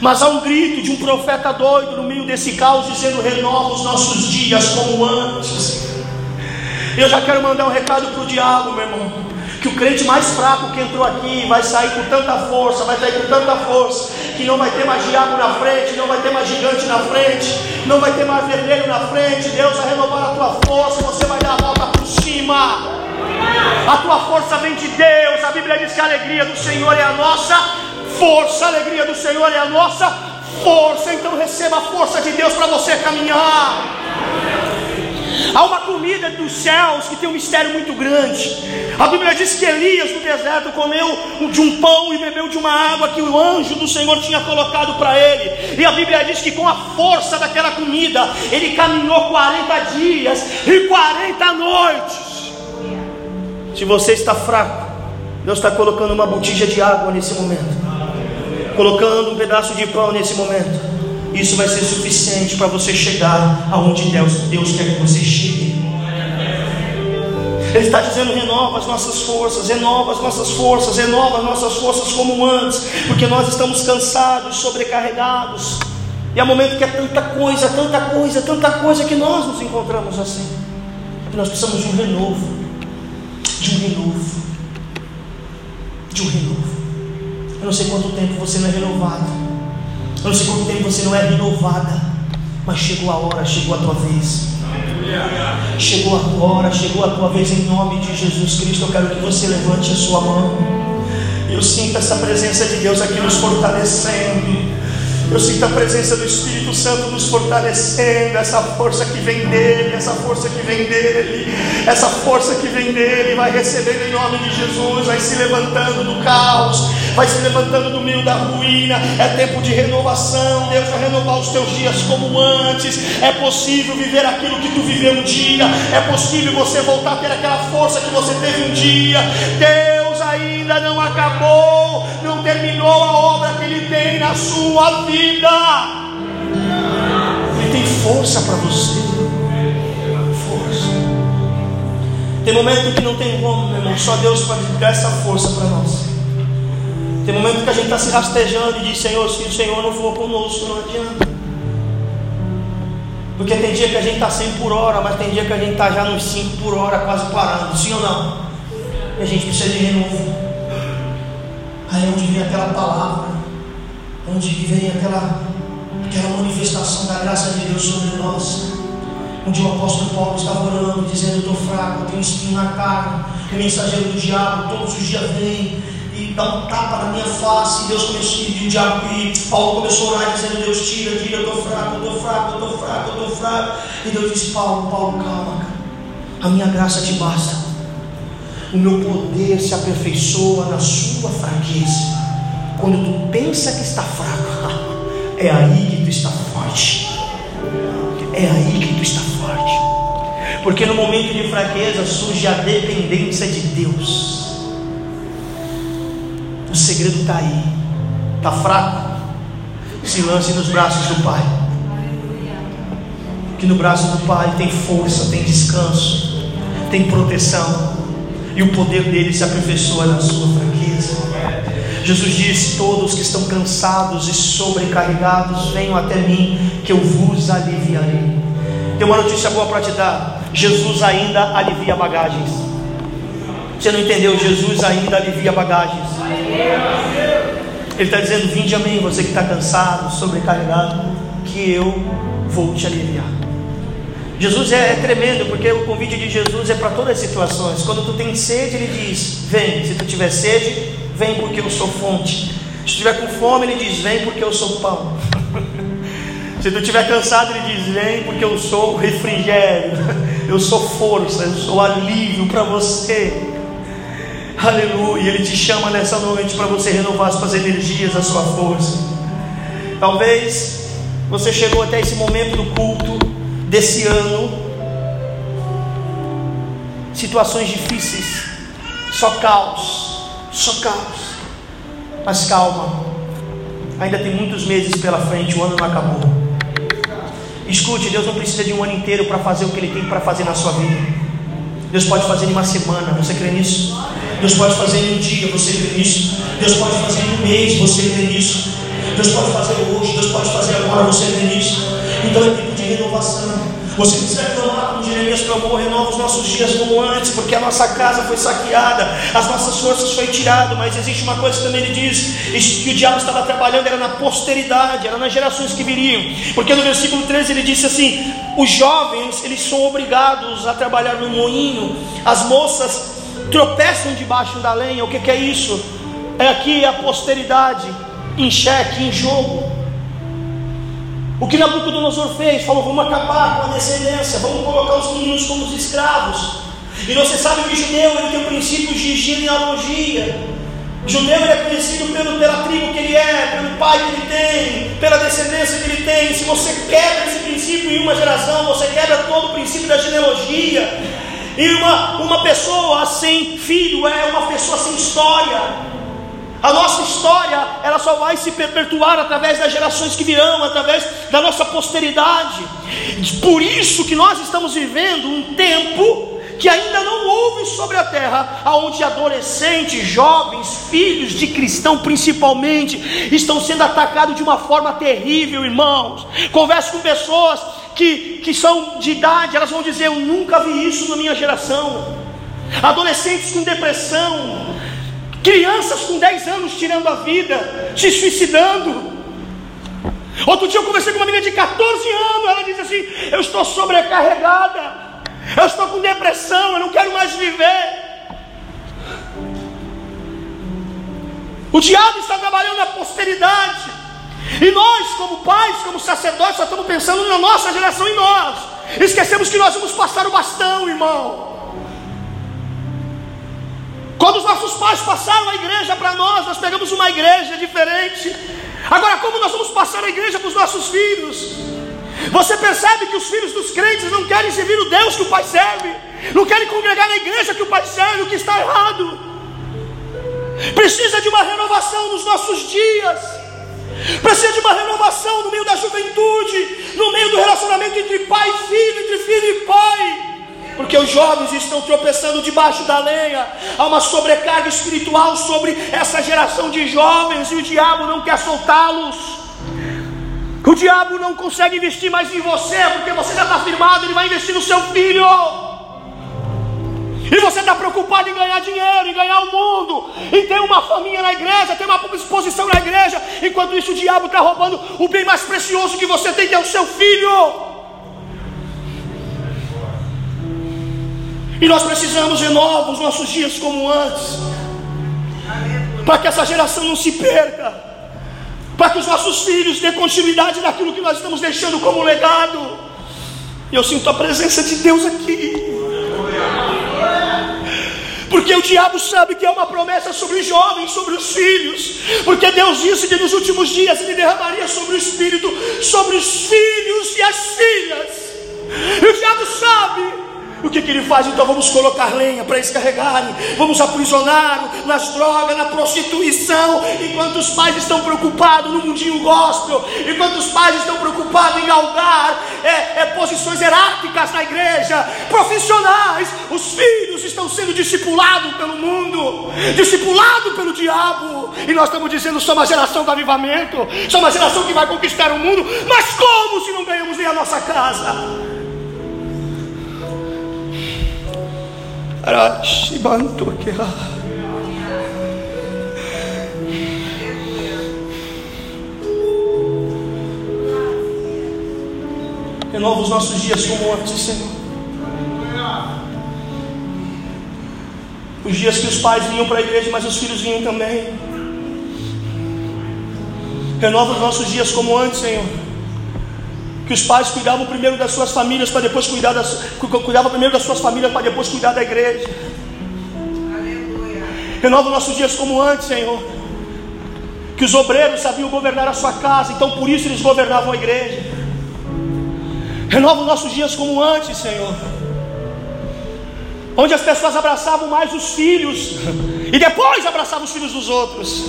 Mas há um grito de um profeta doido no meio desse caos, dizendo: renova os nossos dias como antes. Eu já quero mandar um recado para o diabo, meu irmão que o crente mais fraco que entrou aqui vai sair com tanta força, vai sair com tanta força, que não vai ter mais diabo na frente, não vai ter mais gigante na frente, não vai ter mais vermelho na frente. Deus vai renovar a tua força, você vai dar a volta por cima. A tua força vem de Deus. A Bíblia diz que a alegria do Senhor é a nossa força, a alegria do Senhor é a nossa força. Então receba a força de Deus para você caminhar. Há uma comida dos céus que tem um mistério muito grande. A Bíblia diz que Elias no deserto comeu de um pão e bebeu de uma água que o anjo do Senhor tinha colocado para ele. E a Bíblia diz que com a força daquela comida, ele caminhou 40 dias e 40 noites. Se você está fraco, Deus está colocando uma botija de água nesse momento, colocando um pedaço de pão nesse momento isso vai ser suficiente para você chegar aonde Deus, Deus quer que você chegue. Ele está dizendo: renova as nossas forças, renova as nossas forças, renova as nossas forças como antes, porque nós estamos cansados, sobrecarregados. E há momento que é tanta coisa, tanta coisa, tanta coisa que nós nos encontramos assim. Nós precisamos de um renovo, de um renovo, de um renovo. Eu não sei quanto tempo você não é renovado. Eu não sei quanto tempo você não é renovada, mas chegou a hora, chegou a tua vez. Chegou a tua hora, chegou a tua vez em nome de Jesus Cristo. Eu quero que você levante a sua mão. Eu sinto essa presença de Deus aqui nos fortalecendo. Eu sinto a presença do Espírito Santo nos fortalecendo, essa força que vem dele, essa força que vem dele, essa força que vem dele, vai recebendo em nome de Jesus, vai se levantando do caos, vai se levantando do meio da ruína. É tempo de renovação, Deus vai renovar os teus dias como antes. É possível viver aquilo que tu viveu um dia, é possível você voltar a ter aquela força que você teve um dia. Deus ainda não acabou, não terminou a obra tem na sua vida. Ele tem força para você. Força. Tem momento que não tem como, meu irmão. Só Deus pode dar essa força para nós. Tem momento que a gente está se rastejando e diz: Senhor, se o Senhor não for conosco, não adianta. Porque tem dia que a gente está 100 por hora, mas tem dia que a gente está já nos 5 por hora, quase parando. Sim ou não? E a gente precisa de renovo. Aí é onde vem aquela palavra onde vem aquela, aquela manifestação da graça de Deus sobre nós. Onde o apóstolo Paulo estava orando, dizendo: Eu estou fraco, eu tenho espinho na carne. O mensageiro do diabo todos os dias vem e dá um tapa na minha face. E Deus começou, e o diabo, e Paulo começou a orar, dizendo: Deus, tira, tira, eu estou fraco, eu estou fraco, eu estou fraco, eu estou fraco. E Deus disse: Paulo, Paulo, calma, a minha graça te basta. O meu poder se aperfeiçoa na sua fraqueza. Quando tu pensa que está fraco, *laughs* é aí que tu está forte. É aí que tu está forte. Porque no momento de fraqueza surge a dependência de Deus. O segredo está aí. Está fraco? Se lance nos braços do Pai. Que no braço do Pai tem força, tem descanso, tem proteção. E o poder dele se aperfeiçoa na sua fraqueza. Jesus disse: Todos que estão cansados e sobrecarregados, venham até mim, que eu vos aliviarei. Tem uma notícia boa para te dar: Jesus ainda alivia bagagens. Você não entendeu? Jesus ainda alivia bagagens. Ele está dizendo: Vinde a mim, você que está cansado, sobrecarregado, que eu vou te aliviar. Jesus é, é, tremendo, porque o convite de Jesus é para todas as situações. Quando tu tem sede, ele diz: Vem, se tu tiver sede, Vem porque eu sou fonte. Se estiver com fome, ele diz: Vem porque eu sou pão. *laughs* Se tu estiver cansado, ele diz: Vem porque eu sou refrigério, eu sou força, eu sou alívio para você. Aleluia. Ele te chama nessa noite para você renovar as suas energias, a sua força. Talvez você chegou até esse momento do culto desse ano, situações difíceis, só caos, só caos. Mas calma, ainda tem muitos meses pela frente, o ano não acabou. Escute, Deus não precisa de um ano inteiro para fazer o que Ele tem para fazer na sua vida. Deus pode fazer em uma semana, você crê nisso? Deus pode fazer em um dia, você crê nisso? Deus pode fazer em um mês, você crê nisso? Deus pode fazer hoje, Deus pode fazer agora, você crê nisso? Então é tempo de renovação. Você precisa clamar com Jeremias clamou, renova os nossos dias como antes, porque a nossa casa foi saqueada, as nossas forças foi tirado, mas existe uma coisa que também ele diz, que o diabo estava trabalhando era na posteridade, era nas gerações que viriam. Porque no versículo 13 ele disse assim: os jovens, eles são obrigados a trabalhar no moinho, as moças tropeçam debaixo da lenha. O que, que é isso? É aqui a posteridade em xeque, em jogo. O que Nabucodonosor fez? Falou: vamos acabar com a descendência, vamos colocar os meninos como os escravos. E você sabe que judeu ele tem o princípio de genealogia. Judeu ele é conhecido pelo, pela tribo que ele é, pelo pai que ele tem, pela descendência que ele tem. Se você quebra esse princípio em uma geração, você quebra todo o princípio da genealogia. E uma, uma pessoa sem filho é uma pessoa sem história. A nossa história, ela só vai se perpetuar através das gerações que virão, através da nossa posteridade. Por isso que nós estamos vivendo um tempo que ainda não houve sobre a terra, aonde adolescentes, jovens, filhos de cristão principalmente, estão sendo atacados de uma forma terrível, irmãos. Converso com pessoas que, que são de idade, elas vão dizer: Eu nunca vi isso na minha geração. Adolescentes com depressão, Crianças com 10 anos tirando a vida, se suicidando. Outro dia eu conversei com uma menina de 14 anos, ela disse assim: Eu estou sobrecarregada, eu estou com depressão, eu não quero mais viver. O diabo está trabalhando na posteridade. E nós, como pais, como sacerdotes, só estamos pensando na nossa geração e nós. Esquecemos que nós vamos passar o bastão, irmão. Quando os nossos pais passaram a igreja para nós, nós pegamos uma igreja diferente. Agora, como nós vamos passar a igreja para os nossos filhos? Você percebe que os filhos dos crentes não querem servir o Deus que o pai serve, não querem congregar na igreja que o pai serve, o que está errado. Precisa de uma renovação nos nossos dias, precisa de uma renovação no meio da juventude, no meio do relacionamento entre pai e filho, entre filho e pai porque os jovens estão tropeçando debaixo da lenha. Há uma sobrecarga espiritual sobre essa geração de jovens e o diabo não quer soltá-los. O diabo não consegue investir mais em você, porque você já está firmado, ele vai investir no seu filho. E você está preocupado em ganhar dinheiro, em ganhar o mundo, em ter uma família na igreja, ter uma exposição na igreja, enquanto isso o diabo está roubando o bem mais precioso que você tem, que é o seu filho. E nós precisamos renovar os nossos dias como antes. Para que essa geração não se perca. Para que os nossos filhos dêem continuidade naquilo que nós estamos deixando como legado. E eu sinto a presença de Deus aqui. Porque o diabo sabe que é uma promessa sobre os jovens, sobre os filhos. Porque Deus disse que nos últimos dias Ele derramaria sobre o Espírito, sobre os filhos e as filhas. E o diabo sabe o que, que ele faz? Então vamos colocar lenha para eles carregarem, vamos aprisionar nas drogas, na prostituição, enquanto os pais estão preocupados no mundinho gospel, enquanto os pais estão preocupados em galgar é, é, posições hierárquicas na igreja, profissionais, os filhos estão sendo discipulados pelo mundo, discipulados pelo diabo, e nós estamos dizendo: somos uma geração do avivamento, somos uma geração que vai conquistar o mundo, mas como se não ganhamos nem a nossa casa? Renova os nossos dias como antes, Senhor. Os dias que os pais vinham para a igreja, mas os filhos vinham também. Renova os nossos dias como antes, Senhor. Que os pais cuidavam primeiro das suas famílias para depois cuidar das cuidavam primeiro das suas famílias para depois cuidar da igreja. Aleluia. Renova os nossos dias como antes, Senhor. Que os obreiros sabiam governar a sua casa, então por isso eles governavam a igreja. Renova os nossos dias como antes, Senhor. Onde as pessoas abraçavam mais os filhos *laughs* e depois abraçavam os filhos dos outros.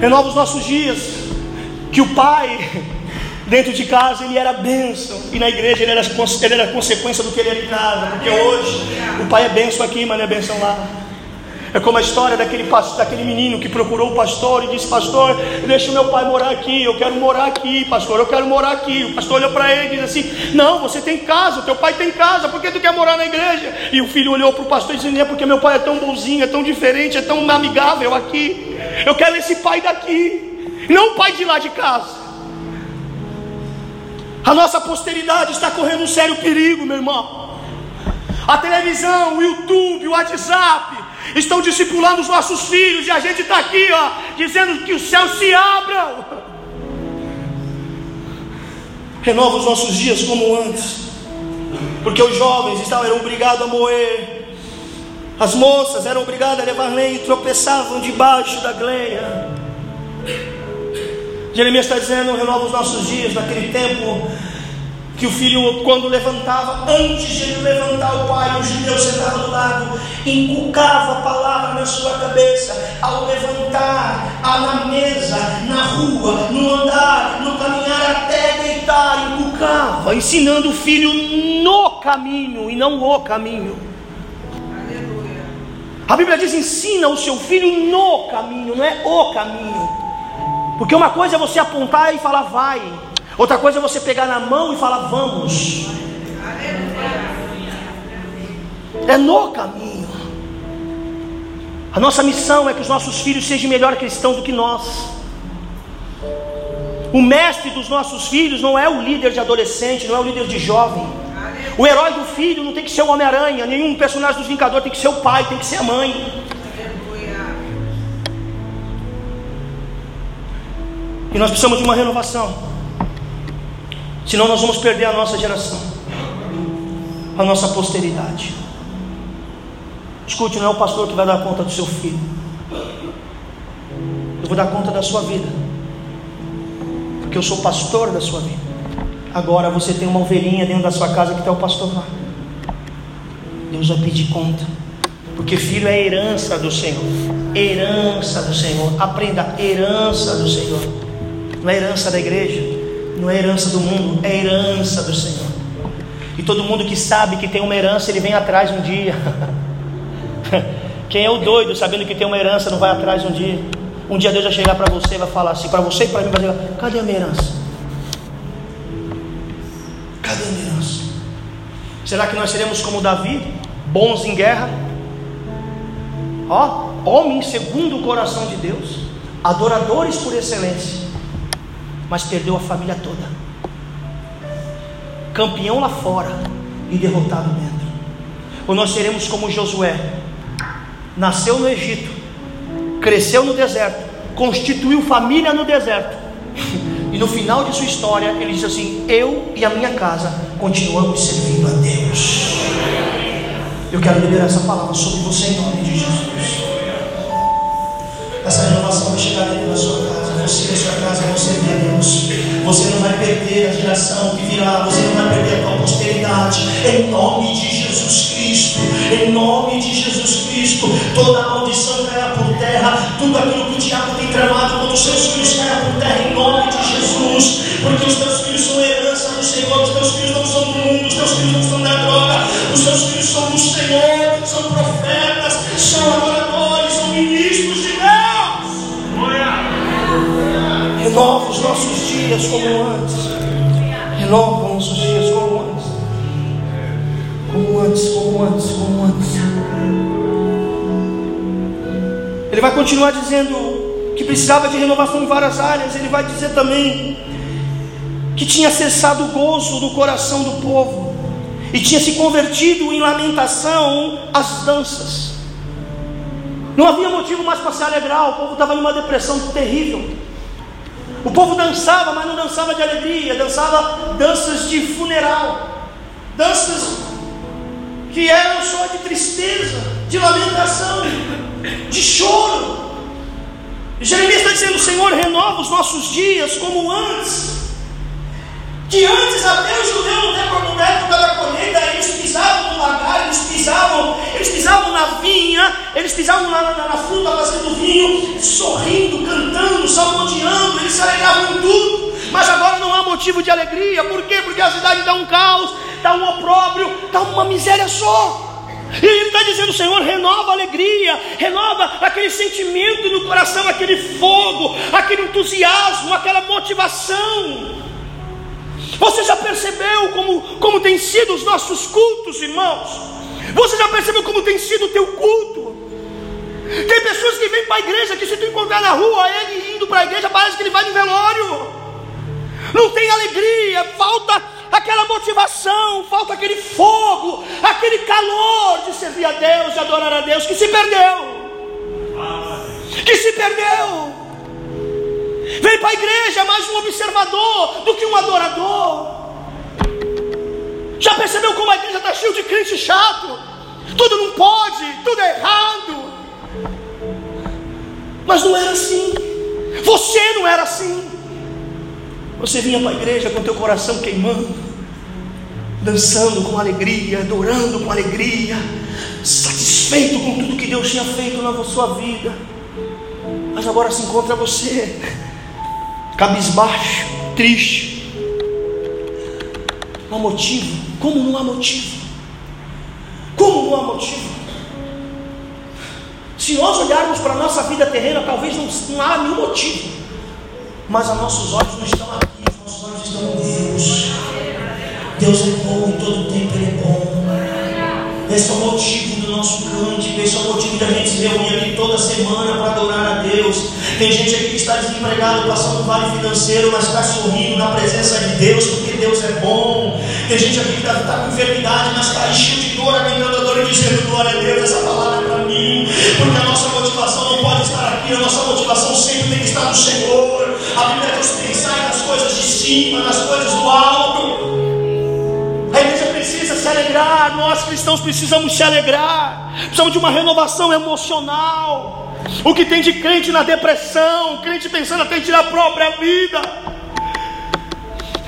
Renova os nossos dias. Que o pai, dentro de casa, ele era bênção. E na igreja ele era, ele era consequência do que ele era em casa. Porque hoje o pai é bênção aqui, mas não é bênção lá. É como a história daquele, daquele menino que procurou o pastor e disse: Pastor, deixa o meu pai morar aqui. Eu quero morar aqui, pastor. Eu quero morar aqui. O pastor olhou para ele e disse assim: Não, você tem casa. Teu pai tem casa. Por que tu quer morar na igreja? E o filho olhou para o pastor e disse: É porque meu pai é tão bonzinho, é tão diferente, é tão amigável aqui. Eu quero esse pai daqui, não o pai de lá de casa. A nossa posteridade está correndo um sério perigo, meu irmão. A televisão, o YouTube, o WhatsApp, estão discipulando os nossos filhos, e a gente está aqui, ó, dizendo que os céus se abram. Renova os nossos dias como antes, porque os jovens estavam, eram obrigados a moer, as moças eram obrigadas a levar lenha e tropeçavam debaixo da gleia. Jeremias está dizendo: renova os nossos dias, naquele tempo que o filho, quando levantava, antes de ele levantar o pai, o judeu sentava do lado, inculcava a palavra na sua cabeça, ao levantar, na mesa, na rua, no andar, no caminhar até deitar, inculcava, ensinando o filho no caminho e não o caminho. Aleluia. A Bíblia diz: ensina o seu filho no caminho, não é o caminho. Porque uma coisa é você apontar e falar, vai. Outra coisa é você pegar na mão e falar, vamos. É no caminho. A nossa missão é que os nossos filhos sejam melhor cristãos do que nós. O mestre dos nossos filhos não é o líder de adolescente, não é o líder de jovem. O herói do filho não tem que ser o Homem-Aranha, nenhum personagem dos Vingadores tem que ser o pai, tem que ser a mãe. E nós precisamos de uma renovação. Senão nós vamos perder a nossa geração, a nossa posteridade. Escute, não é o pastor que vai dar conta do seu filho. Eu vou dar conta da sua vida. Porque eu sou pastor da sua vida. Agora você tem uma ovelhinha dentro da sua casa que está o pastor lá. Deus vai pedir conta. Porque filho é herança do Senhor. Herança do Senhor. Aprenda, herança do Senhor. Não é herança da igreja não é herança do mundo, é herança do Senhor. E todo mundo que sabe que tem uma herança, ele vem atrás um dia. *laughs* Quem é o doido sabendo que tem uma herança não vai atrás um dia? Um dia Deus vai chegar para você e vai falar assim, para você e para mim, vai dizer: cadê a minha herança? Cadê a minha herança? Será que nós seremos como Davi, bons em guerra? Ó, homem segundo o coração de Deus, adoradores por excelência mas perdeu a família toda. Campeão lá fora e derrotado dentro. Ou nós seremos como Josué, nasceu no Egito, cresceu no deserto, constituiu família no deserto. *laughs* E no final de sua história, ele diz assim: Eu e a minha casa continuamos servindo a Deus. Eu quero liberar essa palavra sobre você em nome de Jesus. Essa renovação vai chegar dentro da sua você e a sua casa vão a Deus. Você não vai perder a geração que virá, você não vai perder a tua posteridade. Em nome de Jesus Cristo, em nome de Jesus Cristo, toda maldição cairá por terra, tudo aquilo que o diabo tem tramado contra os seus filhos cairá por terra, em nome de nossos dias como antes. Renova os nossos dias como antes. Como antes, como antes, como antes. Ele vai continuar dizendo que precisava de renovação em várias áreas. Ele vai dizer também que tinha cessado o gozo do coração do povo e tinha se convertido em lamentação as danças. Não havia motivo mais para se alegrar, o povo estava numa depressão terrível. O povo dançava, mas não dançava de alegria, dançava danças de funeral, danças que eram só de tristeza, de lamentação, de choro. E Jeremias está dizendo: Senhor, renova os nossos dias como antes. Que antes até o judeu no na época da colheita, eles pisavam no lagar, eles pisavam, eles pisavam na vinha, eles pisavam na, na, na fruta fazendo vinho, sorrindo, cantando, salmodiando, eles se alegravam em tudo. Mas agora não há motivo de alegria, por quê? Porque a cidade está um caos, está um opróbrio, está uma miséria só. E ele está dizendo, Senhor, renova a alegria, renova aquele sentimento no coração, aquele fogo, aquele entusiasmo, aquela motivação. Você já percebeu como, como tem sido os nossos cultos, irmãos? Você já percebeu como tem sido o teu culto? Tem pessoas que vêm para a igreja que se tu encontrar na rua, ele indo para a igreja, parece que ele vai no velório. Não tem alegria, falta aquela motivação, falta aquele fogo, aquele calor de servir a Deus, de adorar a Deus, que se perdeu. Que se perdeu. Vem para a igreja mais um observador do que um adorador. Já percebeu como a igreja está cheia de crente chato? Tudo não pode, tudo é errado. Mas não era assim. Você não era assim. Você vinha para a igreja com teu coração queimando, dançando com alegria, adorando com alegria, satisfeito com tudo que Deus tinha feito na sua vida. Mas agora se encontra você cabisbaixo, triste. Não há motivo. Como não há motivo? Como não há motivo? Se nós olharmos para a nossa vida terrena, talvez não, não há nenhum motivo. Mas os nossos olhos não estão aqui, os nossos olhos estão em Deus. Deus é bom em todo tempo, Ele é bom. Esse é o motivo nosso cântico, esse é motivo da gente se reunir aqui toda semana para adorar a Deus. Tem gente aqui que está desempregado, passando vale financeiro, mas está sorrindo na presença de Deus, porque Deus é bom. Tem gente aqui que está, está com enfermidade, mas está enchendo de dor, aguentando a dor e dizendo: Glória a Deus, essa palavra é para mim. Porque a nossa motivação não pode estar aqui, a nossa motivação sempre tem que estar no Senhor. A Bíblia diz: pensar nas coisas de cima, nas coisas do alto. Alegrar, nós cristãos precisamos se alegrar, precisamos de uma renovação emocional. O que tem de crente na depressão, crente pensando até em tirar a própria vida.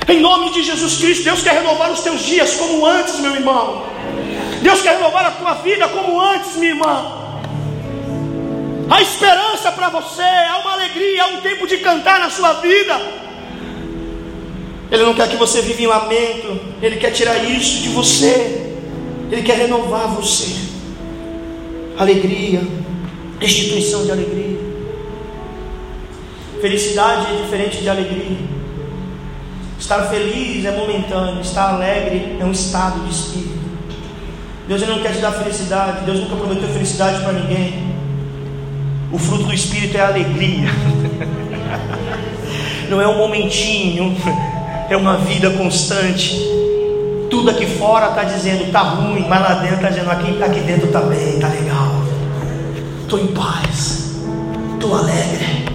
Em nome de Jesus Cristo, Deus quer renovar os teus dias como antes, meu irmão. Deus quer renovar a tua vida como antes, minha irmã. Há esperança para você, há uma alegria, há um tempo de cantar na sua vida. Ele não quer que você viva em lamento, Ele quer tirar isso de você, Ele quer renovar você. Alegria, restituição de alegria. Felicidade é diferente de alegria. Estar feliz é momentâneo, estar alegre é um estado de espírito. Deus não quer te dar felicidade, Deus nunca prometeu felicidade para ninguém. O fruto do espírito é alegria, *laughs* não é um momentinho é uma vida constante. Tudo aqui fora está dizendo está ruim, mas lá dentro está dizendo aqui, aqui dentro está bem, está legal. Estou em paz, estou alegre.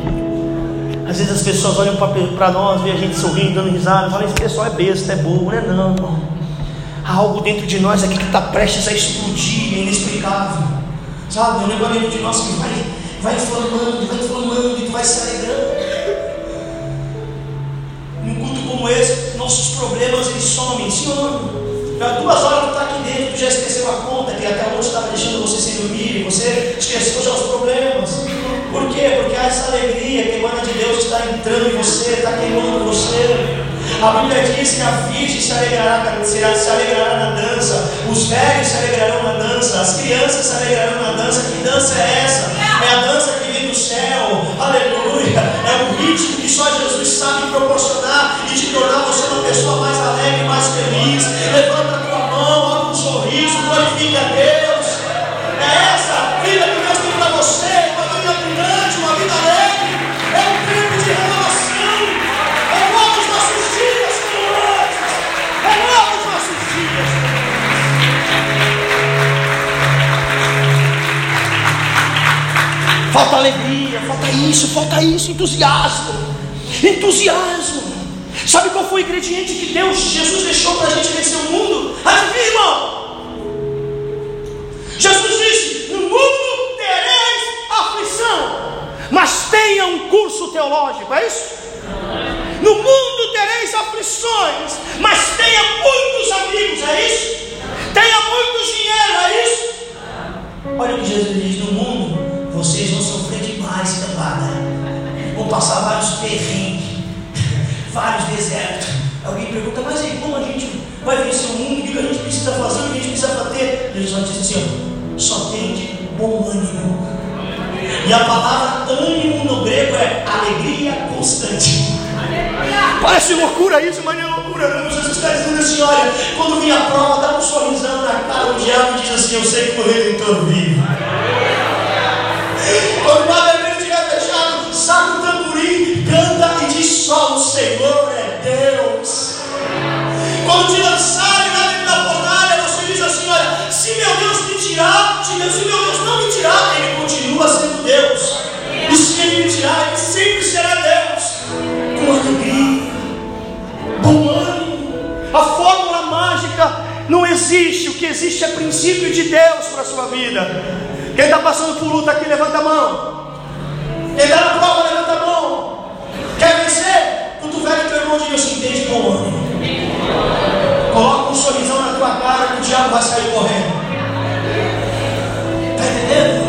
Às vezes as pessoas olham para nós, veem a gente sorrindo, dando risada, falam: esse pessoal é besta, é burro, não é não, irmão. Há algo dentro de nós aqui que está prestes a explodir, é inexplicável. Sabe, um negócio dentro de nós que vai, vai inflamando, vai inflamando e tu vai se alegrando como esse, nossos problemas eles somem, Senhor. Já duas horas tu está aqui dentro, tu já esqueceu a conta, que até hoje estava deixando você sem dormir, você esqueceu já os problemas. Por quê? Porque há essa alegria que emana de Deus está entrando em você, está queimando você. A Bíblia diz que a virgem se alegrará, se alegrará na dança, os velhos se alegrarão na dança, as crianças se alegrarão na dança. Que dança é essa? É a dança que do céu, aleluia. É o ritmo que só Jesus sabe proporcionar e te tornar você uma pessoa mais alegre, mais feliz. Levanta a tua mão, abre um sorriso, glorifica a Deus. É essa Falta alegria, falta isso, falta isso, entusiasmo. Entusiasmo. Sabe qual foi o ingrediente que Deus, Jesus deixou para a gente vencer o mundo? Adivinha, irmão? Jesus disse: No mundo tereis aflição, mas tenha um curso teológico, é isso? No mundo tereis aflições, mas tenha muitos amigos, é isso? Tenha muito dinheiro, é isso? Olha o que Jesus diz: No mundo vocês vão sofrer demais, cambada. Vão passar vários perrengues, vários desertos. Alguém pergunta, mas aí como a gente vai vencer o mundo? O que a gente precisa fazer? O que a gente precisa ter? Jesus vai dizer assim: só tende bom ânimo. E a palavra ânimo no grego é alegria constante. Parece loucura isso, mas não é loucura não. Jesus está dizendo assim, olha, quando vem a prova, dá um sorrisão na cara do diabo e diz assim, eu sei que o Redentor vive. Estiver fechado, saca o tamborim, canta e diz só o Senhor é Deus. Quando te lançarem na dentro da fornalha, você diz assim, olha, se meu Deus me tirar, se meu Deus não me tirar, Ele continua sendo Deus. E se Ele me tirar, Ele sempre será Deus. Com alegria bom ânimo. A fórmula mágica não existe. O que existe é princípio de Deus para a sua vida. Quem está passando por luta aqui, levanta a mão. Quem está na prova, levanta a mão. Quer vencer? Cotovelo teu irmão diga assim: tem de bom ânimo. Coloca um sorrisão na tua cara que o diabo vai sair correndo. Está entendendo?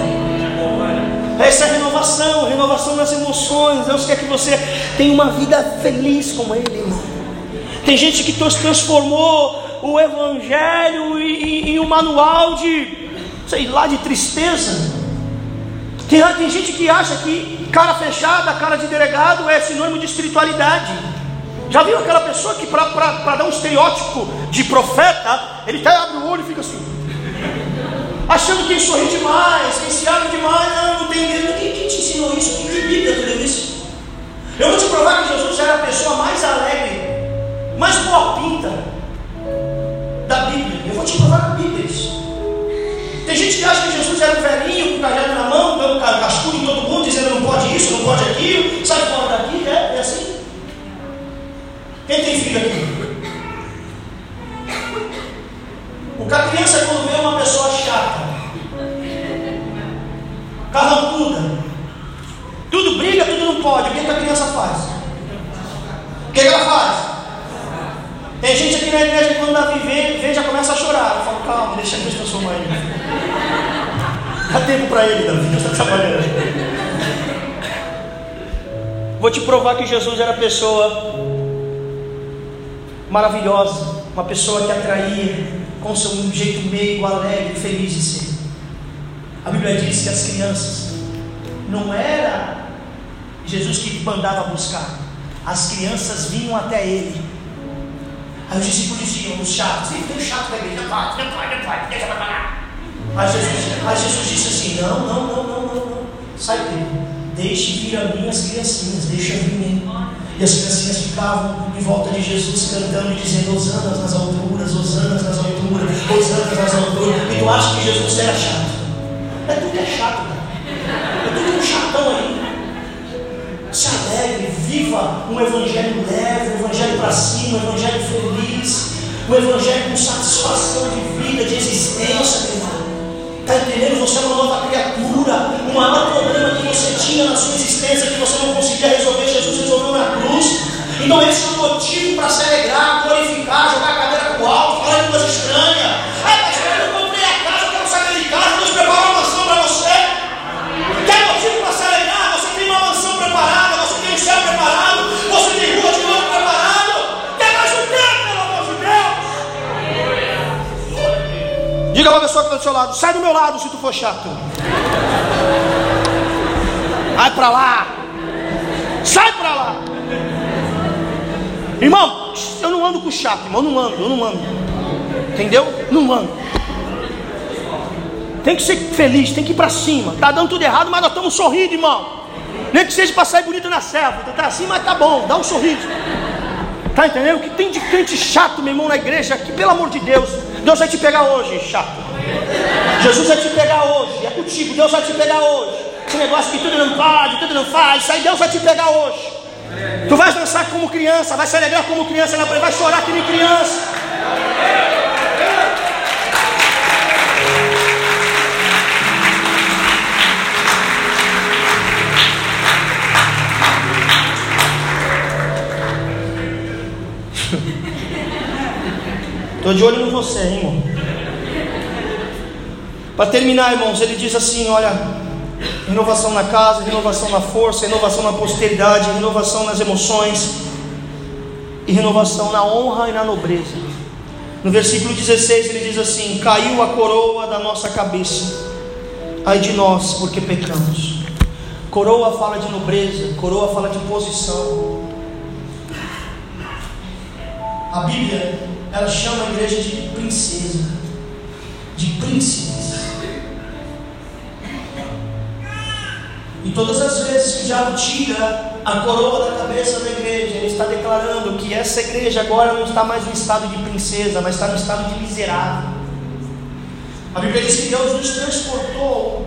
Essa é renovação, renovação nas emoções. Deus quer que você tenha uma vida feliz com Ele. Tem gente que transformou o Evangelho em, em um manual de, sei lá, de tristeza. Tem, tem gente que acha que cara fechada, cara de delegado é sinônimo de espiritualidade. Já viu aquela pessoa que, para dar um estereótipo de profeta, ele até abre o olho e fica assim, achando que sorri demais, quem se abre demais, não, não tem medo. Quem, quem te ensinou isso? Quem que Bíblia tu isso? Eu vou te provar que Jesus era a pessoa mais alegre mais boa pinta da Bíblia. Eu vou te provar com Bíblia isso. Tem gente que acha que Jesus era um velhinho com o cajado na mão, dando cascudo em todo mundo, dizendo não pode isso, não pode aquilo, sai fora daqui, é, é assim. Quem tem filho aqui? O que a criança quando vê uma pessoa chata, carrancuda, tudo briga, tudo não pode, o que, que a criança faz? O que, que ela faz? Tem gente aqui na igreja que quando Davi vem, vem já começa a chorar. Eu falo, calma, deixa Deus transformar ele. Dá tempo para ele, Davi, Deus está trabalhando. Vou te provar que Jesus era pessoa maravilhosa, uma pessoa que atraía com seu jeito meio alegre, feliz de ser. A Bíblia diz que as crianças não era Jesus que mandava buscar, as crianças vinham até ele Aí os discípulos diziam, os chatos, tem um chato da igreja, vai, não pode, não pode, deixa para lá. Aí Jesus, aí Jesus disse assim: não, não, não, não, não, não. sai dele, deixe vir a mim as criancinhas, deixa vir mim. E as criancinhas ficavam em volta de Jesus cantando e dizendo: Osanas nas alturas, Osanas nas alturas, Osanas nas alturas. E tu acha que Jesus era chato? É tudo que é chato, cara. É tudo um chatão aí. Se alegre, viva um evangelho leve, um evangelho para cima, um evangelho feliz, um evangelho com satisfação de vida, de existência, meu irmão. Está entendendo? Você é uma nova criatura. O maior problema que você tinha na sua existência, que você não conseguia resolver, Jesus resolveu na cruz. Então esse é o motivo para se alegrar, glorificar, jogar Diga para a pessoa que está do seu lado: sai do meu lado se tu for chato. Vai para lá. Sai para lá. Irmão, eu não ando com chato, irmão. Eu não ando, eu não ando. Entendeu? Não ando. Tem que ser feliz, tem que ir para cima. Tá dando tudo errado, mas nós estamos sorrindo, irmão. Nem que seja para sair bonito na selva. Tu tá assim, mas tá bom, dá um sorriso. Tá entendendo? O que tem de crente chato, meu irmão, na igreja aqui, pelo amor de Deus. Deus vai te pegar hoje, chato. Jesus vai te pegar hoje. É contigo, Deus vai te pegar hoje. Esse negócio que tudo não pode, tudo não faz, isso aí Deus vai te pegar hoje. Tu vais dançar como criança, vai se alegrar como criança, vai chorar que nem criança. Estou de olho em você, hein, irmão. Para terminar, irmãos, ele diz assim: olha, renovação na casa, renovação na força, renovação na posteridade, renovação nas emoções e renovação na honra e na nobreza. No versículo 16 ele diz assim: Caiu a coroa da nossa cabeça, ai de nós, porque pecamos. Coroa fala de nobreza, coroa fala de posição. A Bíblia, ela chama a igreja de princesa, de príncipes. E todas as vezes que o diabo tira a coroa da cabeça da igreja, ele está declarando que essa igreja agora não está mais no estado de princesa, mas está no estado de miserável. A Bíblia diz que Deus nos transportou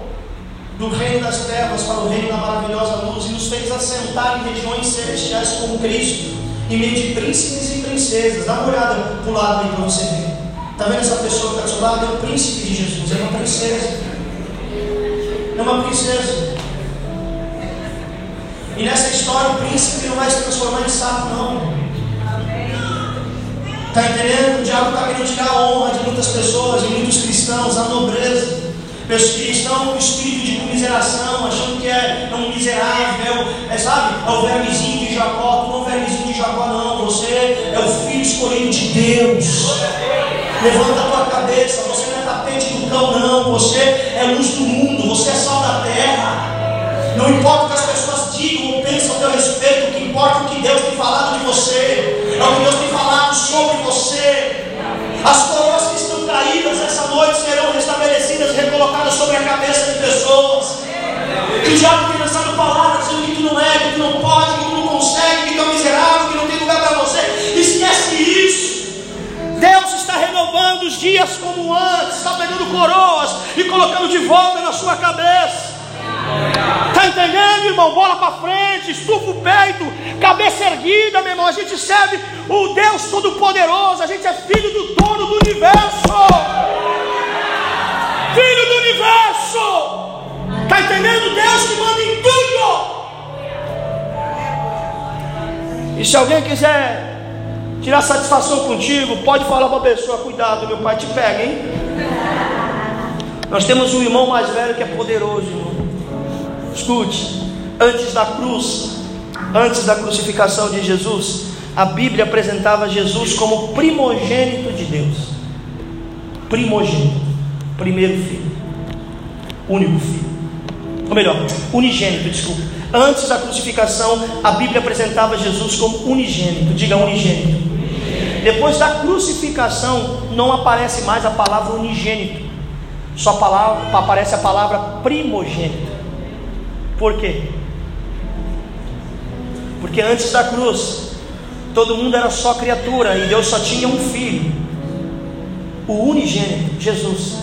do reino das trevas para o reino da maravilhosa luz e nos fez assentar em regiões celestiais com Cristo, em meio de príncipes e princesas. Dá uma olhada para o lado aí para você ver. Está vendo essa pessoa que está do seu lado? É o príncipe de Jesus, é uma princesa. É uma princesa. E nessa história o príncipe não vai se transformar em sapo, não. Está entendendo? O diabo está querendo tirar a honra de muitas pessoas, de muitos cristãos, a nobreza. Pessoas que estão com espírito de comiseração, achando que é, um miserável, é, sabe? É o vermezinho de Jacó, Você é o filho escolhido de Deus. Levanta a tua cabeça, você não é tapete do cão, não. Você é luz do mundo, você é sal da terra. Não importa o que as pessoas digam ou pensam a teu respeito, o que importa é o que Deus tem falado de você, é o que Deus tem falado sobre você. As coroas que estão caídas essa noite serão restabelecidas recolocadas sobre a cabeça de pessoas. Dias como antes, está pegando coroas e colocando de volta na sua cabeça. Está entendendo, irmão? Bola para frente, estufa o peito, cabeça erguida, meu irmão. A gente serve o Deus Todo-Poderoso, a gente é filho do dono do universo. Filho do universo. Está entendendo? Deus que manda em tudo. E se alguém quiser tirar satisfação contigo, pode falar para a pessoa: cuidado, meu pai te pega, hein? Nós temos um irmão mais velho que é poderoso, irmão. Escute, antes da cruz, antes da crucificação de Jesus, a Bíblia apresentava Jesus como primogênito de Deus. Primogênito, primeiro filho, único filho. Ou melhor, unigênito, desculpa. Antes da crucificação, a Bíblia apresentava Jesus como unigênito. Diga unigênito. Depois da crucificação, não aparece mais a palavra unigênito. Só palavra, aparece a palavra primogênito. Por quê? Porque antes da cruz, todo mundo era só criatura e Deus só tinha um filho, o unigênito, Jesus.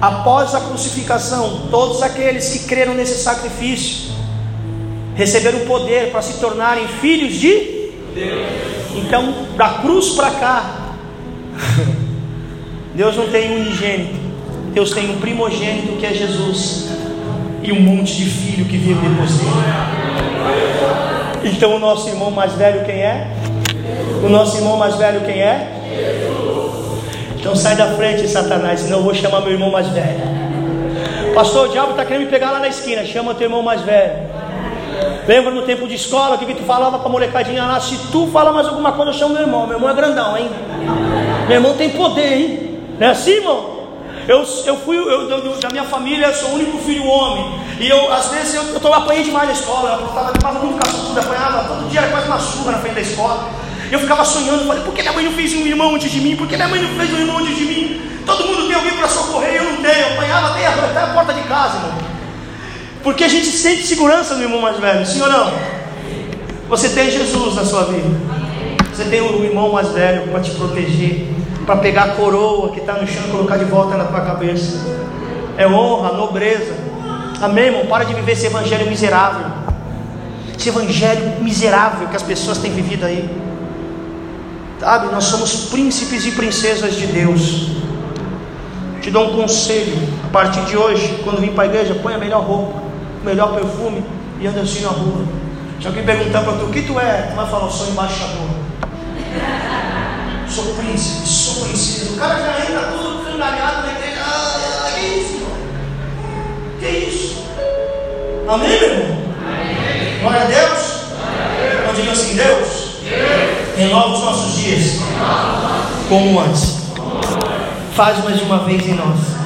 Após a crucificação, todos aqueles que creram nesse sacrifício receberam o poder para se tornarem filhos de Deus. Então, da cruz para cá, Deus não tem unigênito, Deus tem um primogênito que é Jesus e um monte de filho que vive depois dele. Então o nosso irmão mais velho quem é? O nosso irmão mais velho quem é? Então sai da frente, Satanás, senão eu vou chamar meu irmão mais velho. Pastor, o diabo está querendo me pegar lá na esquina. Chama teu irmão mais velho. Lembra no tempo de escola que, que tu falava para molecadinha lá? Se tu falar mais alguma coisa, eu chamo meu irmão. Meu irmão é grandão, hein? Meu irmão tem poder, hein? Não é assim, irmão? Eu, eu fui, eu, da minha família, eu sou o único filho homem. E eu, às vezes, eu, eu, eu apanhei demais na escola. Eu estava muito cascudo, apanhava todo dia, era quase uma surra na frente da escola. Eu ficava sonhando, falei, por que minha mãe não fez um irmão antes de mim? Por que minha mãe não fez um irmão antes de mim? Todo mundo tem alguém para socorrer, eu não tenho. Eu apanhava até até a porta de casa, irmão. Porque a gente sente segurança no irmão mais velho, sim ou não? Você tem Jesus na sua vida. Você tem um irmão mais velho para te proteger, para pegar a coroa que está no chão e colocar de volta na tua cabeça. É honra, nobreza. Amém, irmão? Para de viver esse evangelho miserável. esse evangelho miserável que as pessoas têm vivido aí. Sabe, nós somos príncipes e princesas de Deus. Te dou um conselho, a partir de hoje, quando vir para a igreja, põe a melhor roupa, o melhor perfume e anda assim na rua. Se alguém perguntar para tu o que tu é, tu vai falar, eu sou embaixador. Sou príncipe, sou princesa. O cara já entra tudo cangalhado na igreja. Ah, que isso, irmão? Que isso? Amém, meu irmão? Amém. Glória a Deus. Não diga assim, Deus renova os nossos dias como antes. Faz mais uma vez em nós.